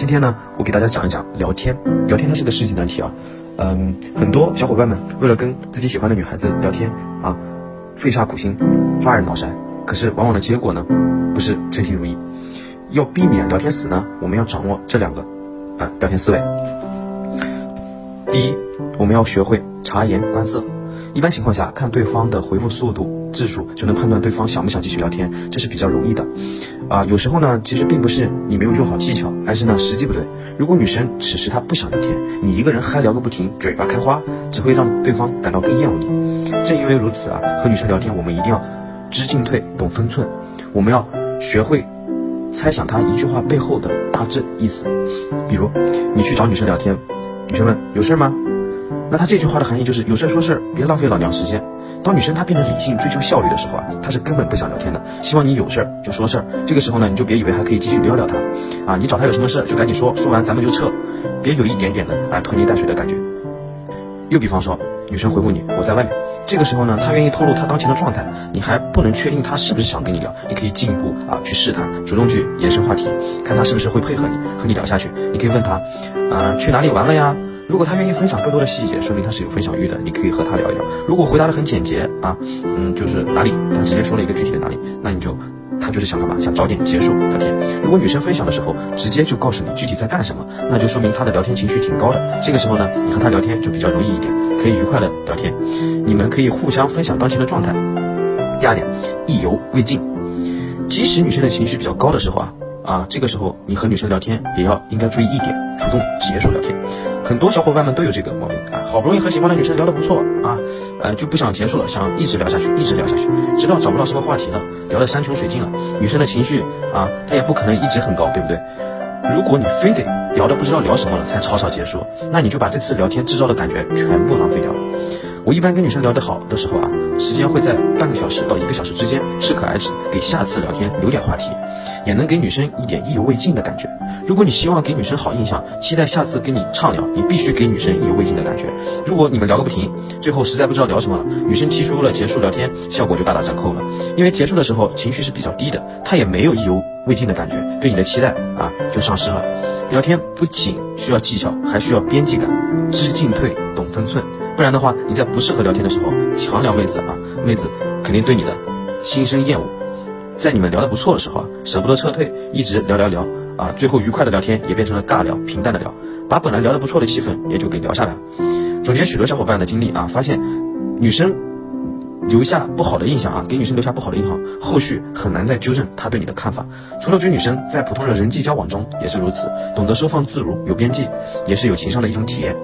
今天呢，我给大家讲一讲聊天。聊天它是个世纪难题啊。嗯，很多小伙伴们为了跟自己喜欢的女孩子聊天啊，费煞苦心，发人脑筛。可是往往的结果呢，不是称心如意。要避免聊天死呢，我们要掌握这两个啊聊天思维。第一，我们要学会察言观色。一般情况下，看对方的回复速度、字数，就能判断对方想不想继续聊天，这是比较容易的。啊，有时候呢，其实并不是你没有用好技巧，而是呢时机不对。如果女生此时她不想聊天，你一个人嗨聊个不停，嘴巴开花，只会让对方感到更厌恶你。正因为如此啊，和女生聊天，我们一定要知进退，懂分寸。我们要学会猜想她一句话背后的大致意思。比如，你去找女生聊天，女生问有事吗？那他这句话的含义就是有事说事，别浪费老娘时间。当女生她变成理性追求效率的时候啊，她是根本不想聊天的，希望你有事儿就说事儿。这个时候呢，你就别以为还可以继续撩撩她，啊，你找她有什么事儿就赶紧说，说完咱们就撤，别有一点点的啊拖泥带水的感觉。又比方说，女生回复你我在外面，这个时候呢，她愿意透露她当前的状态，你还不能确定她是不是想跟你聊，你可以进一步啊去试探，主动去延伸话题，看她是不是会配合你和你聊下去。你可以问她，啊，去哪里玩了呀？如果他愿意分享更多的细节，说明他是有分享欲的，你可以和他聊一聊。如果回答的很简洁啊，嗯，就是哪里，他直接说了一个具体的哪里，那你就他就是想干嘛？想早点结束聊天。如果女生分享的时候直接就告诉你具体在干什么，那就说明她的聊天情绪挺高的。这个时候呢，你和她聊天就比较容易一点，可以愉快的聊天。你们可以互相分享当前的状态。第二点，意犹未尽。即使女生的情绪比较高的时候啊。啊，这个时候你和女生聊天也要应该注意一点，主动结束聊天。很多小伙伴们都有这个毛病啊，好不容易和喜欢的女生聊得不错啊，呃就不想结束了，想一直聊下去，一直聊下去，直到找不到什么话题了，聊得山穷水尽了。女生的情绪啊，她也不可能一直很高，对不对？如果你非得聊得不知道聊什么了才草草结束，那你就把这次聊天制造的感觉全部浪费掉了。我一般跟女生聊得好的时候啊，时间会在半个小时到一个小时之间，适可而止，给下次聊天留点话题。也能给女生一点意犹未尽的感觉。如果你希望给女生好印象，期待下次跟你畅聊，你必须给女生意犹未尽的感觉。如果你们聊个不停，最后实在不知道聊什么了，女生提出了结束聊天，效果就大打折扣了。因为结束的时候情绪是比较低的，她也没有意犹未尽的感觉，对你的期待啊就丧失了。聊天不仅需要技巧，还需要边际感，知进退，懂分寸。不然的话，你在不适合聊天的时候强聊妹子啊，妹子肯定对你的心生厌恶。在你们聊得不错的时候啊，舍不得撤退，一直聊聊聊啊，最后愉快的聊天也变成了尬聊，平淡的聊，把本来聊得不错的气氛也就给聊下来了。总结许多小伙伴的经历啊，发现女生留下不好的印象啊，给女生留下不好的印象，后续很难再纠正她对你的看法。除了追女生，在普通的人际交往中也是如此，懂得收放自如，有边际，也是有情商的一种体验。